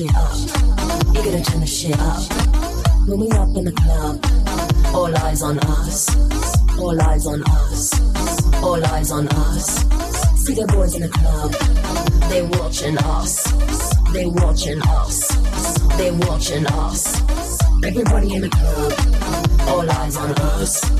Shit up. You gotta turn the shit up. When we up in the club, all eyes on us. All eyes on us. All eyes on us. See the boys in the club, they watching us. They watching us. They watching us. Everybody in the club, all eyes on us.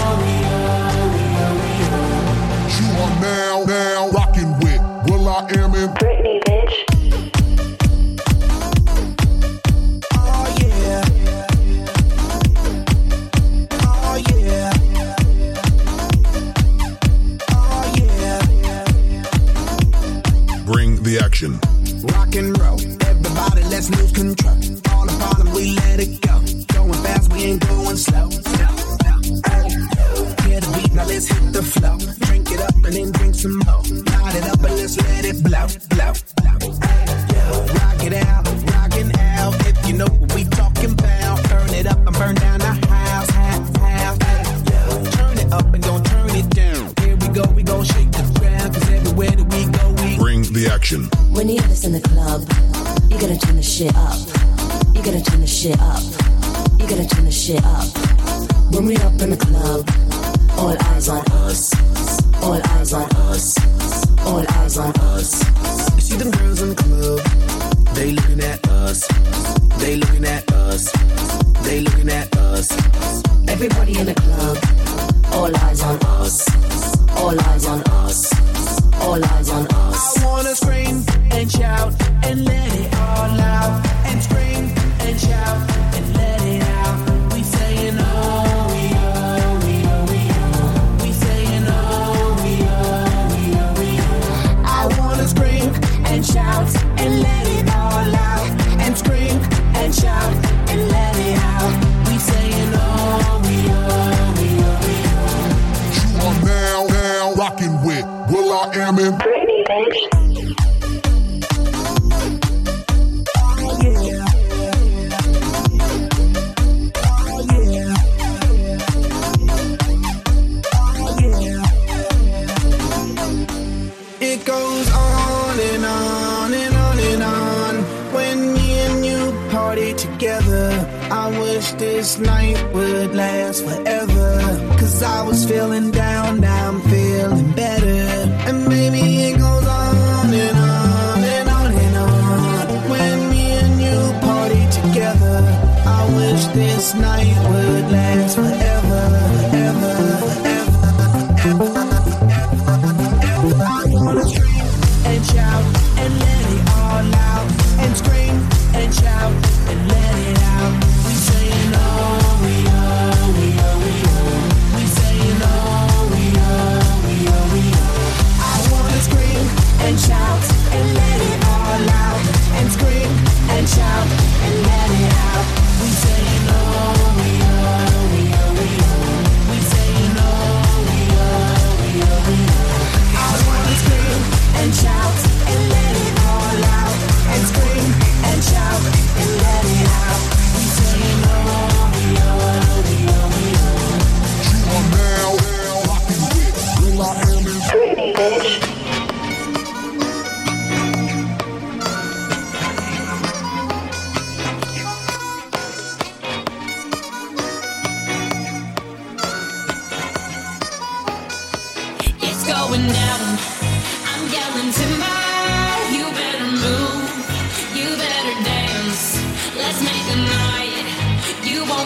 will.i.am in Britney, bitch. Oh yeah. Oh yeah. Oh yeah. Bring the action. Rock and roll. Everybody, let's lose control. All the bottom, we let it go. Going fast, we ain't going slow. Hey, hear the beat, now let's hit the flow. Drink it up and then drink some more. Light it up and let's it blow, blow. Hey, rock it out, rockin' out. If you know what we talking about, turn it up and burn down the house, house, house. Hey, turn it up and don't turn it down. Here we go, we gon' shake the ground. Cause everywhere that we go, we Bring the action. When you have this in the club, you gotta turn the shit up. You gotta turn the shit up.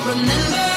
remember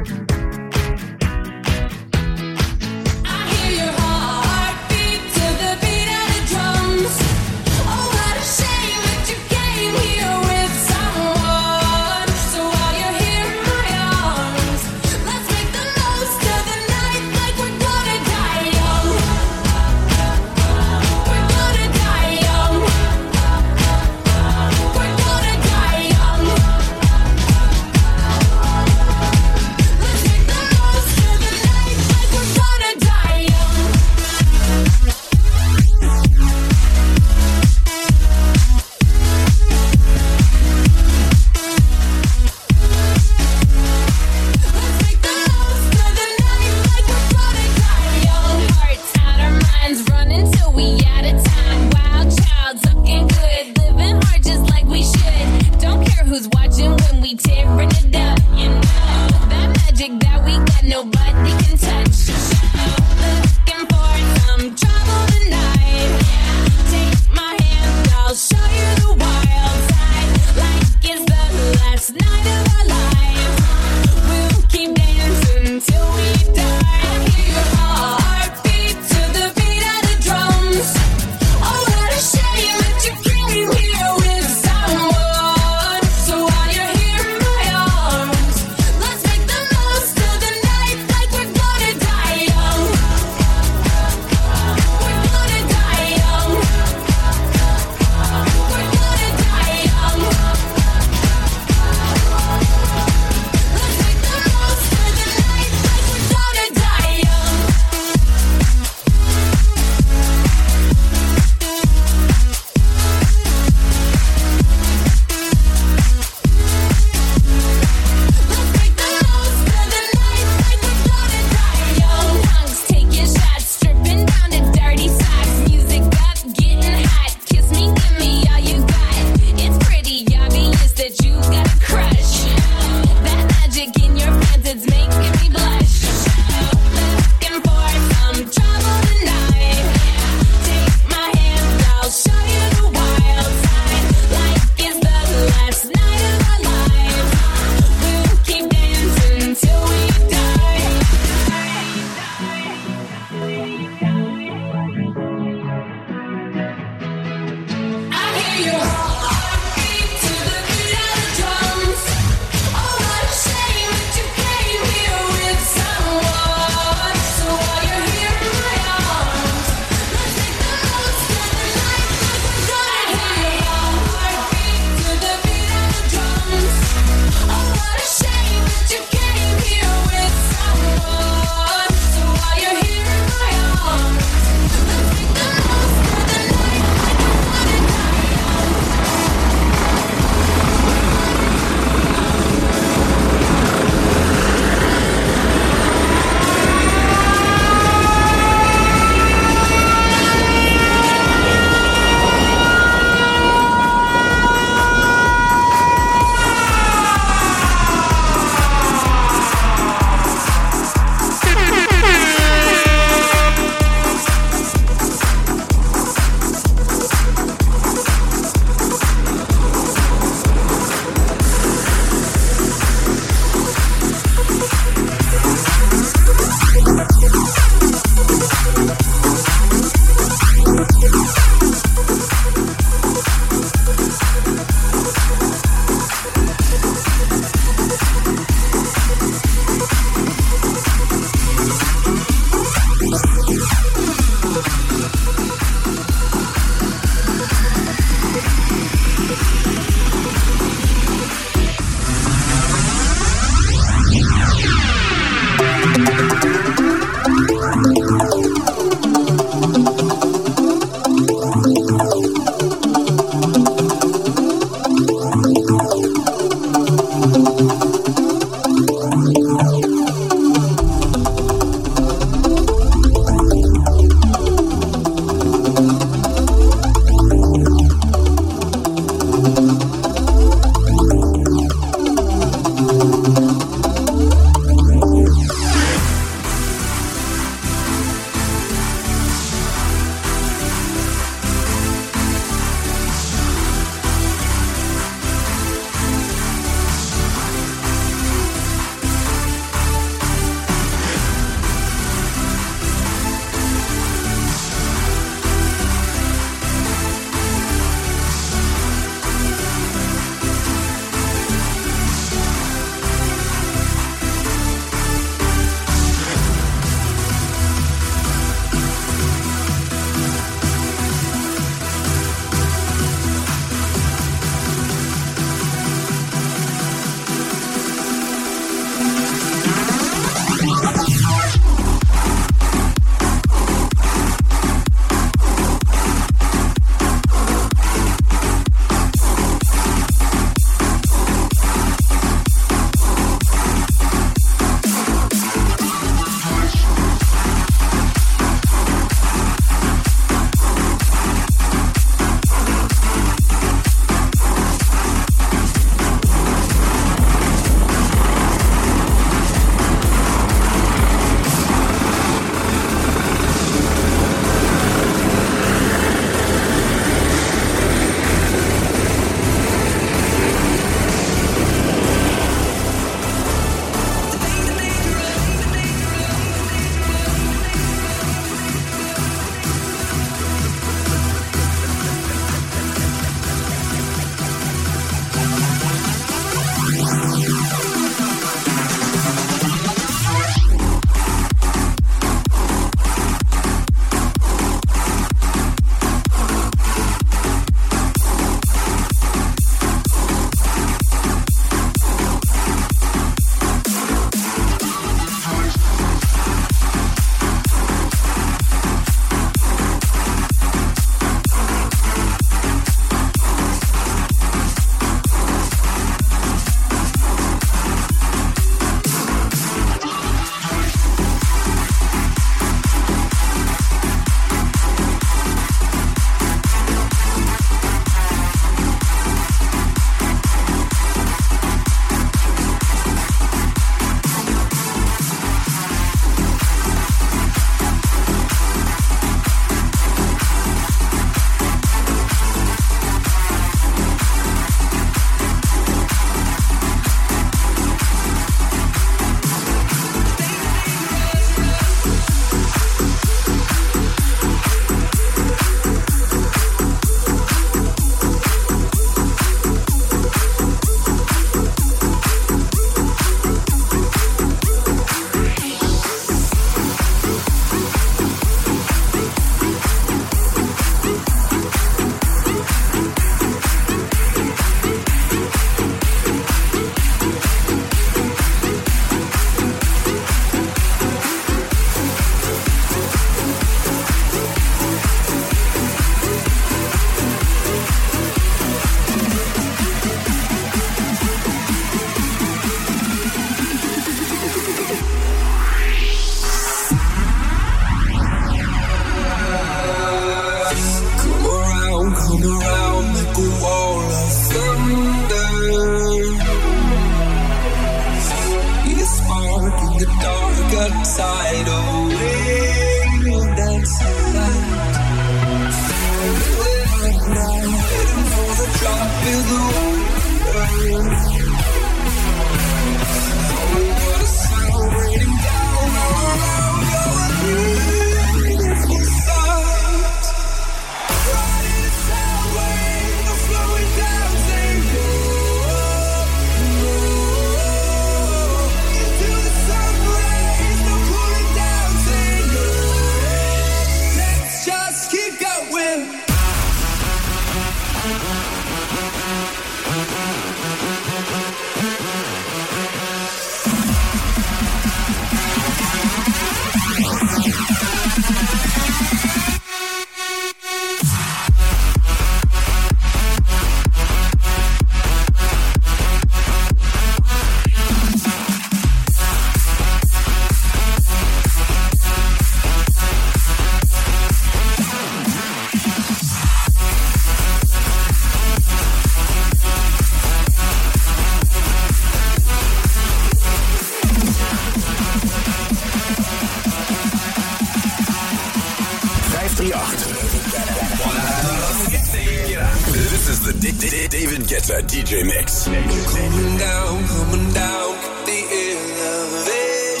David Guetta DJ mix. Coming down, coming down, the elevation.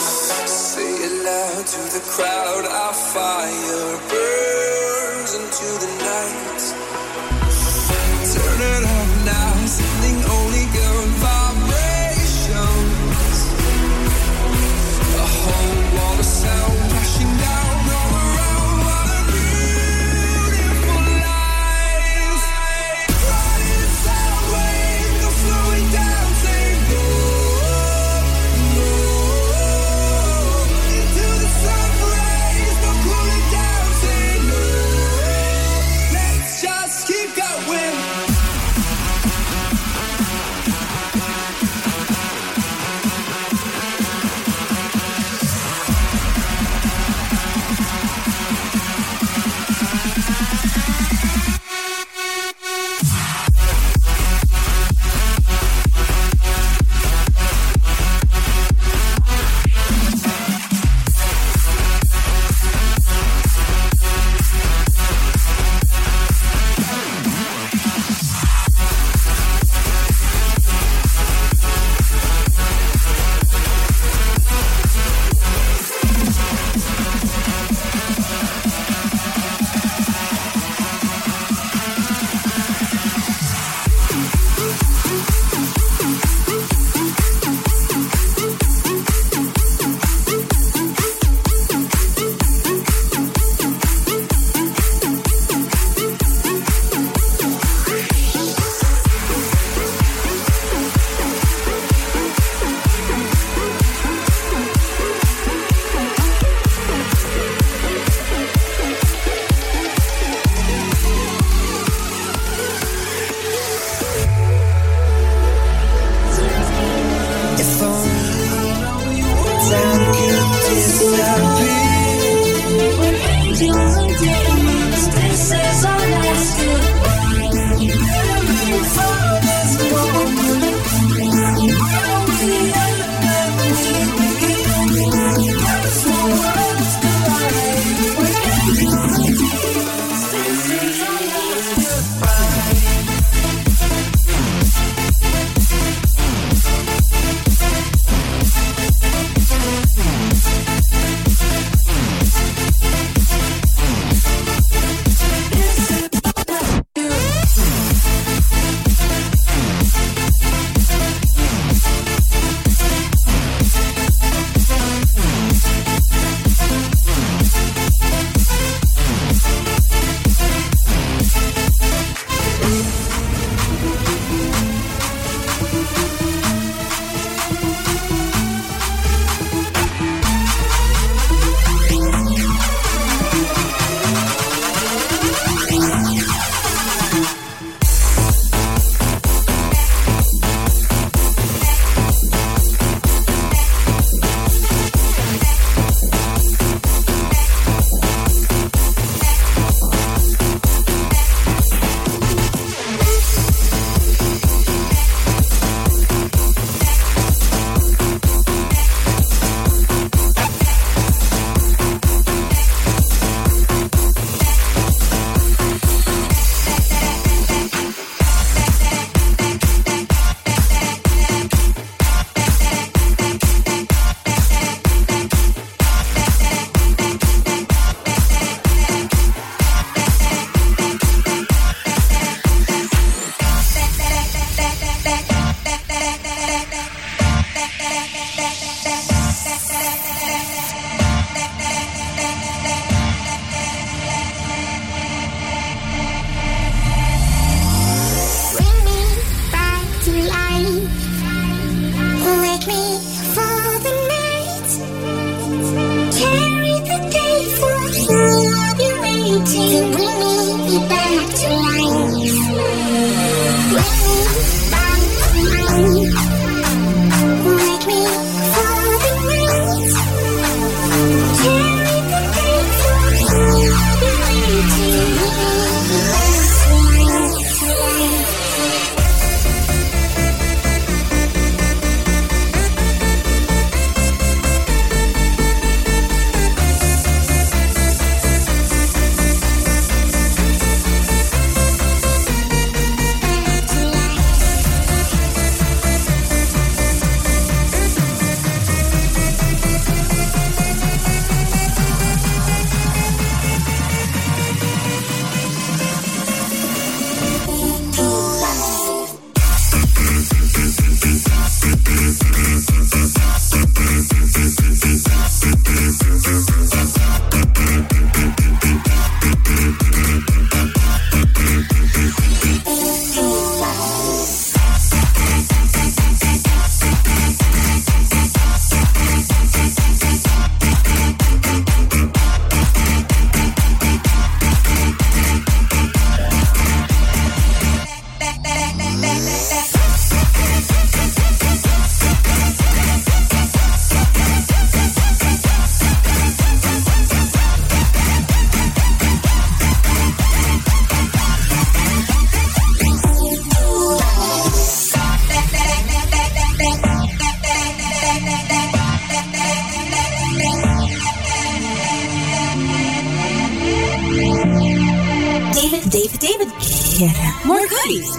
Say it loud to the crowd, our fire burns into the night.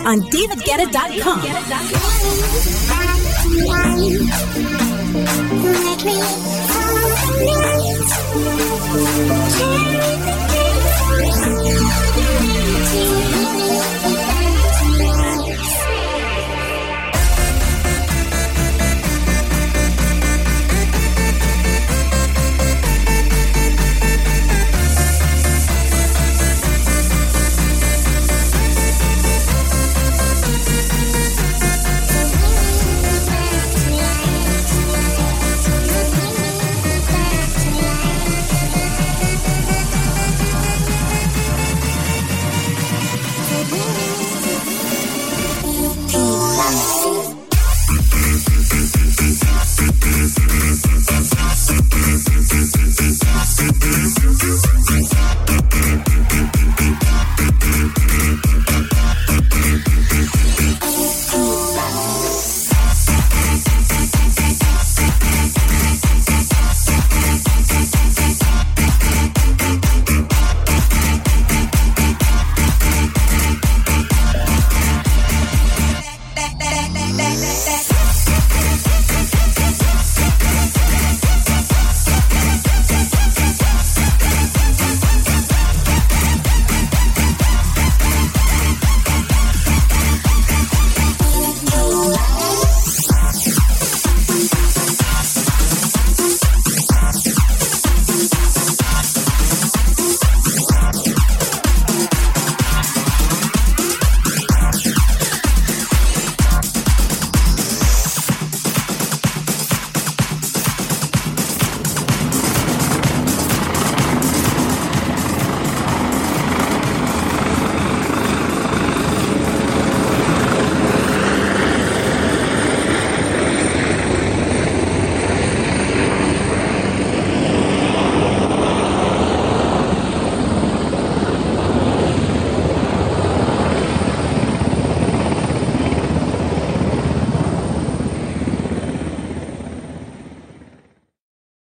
On davidguetta.com.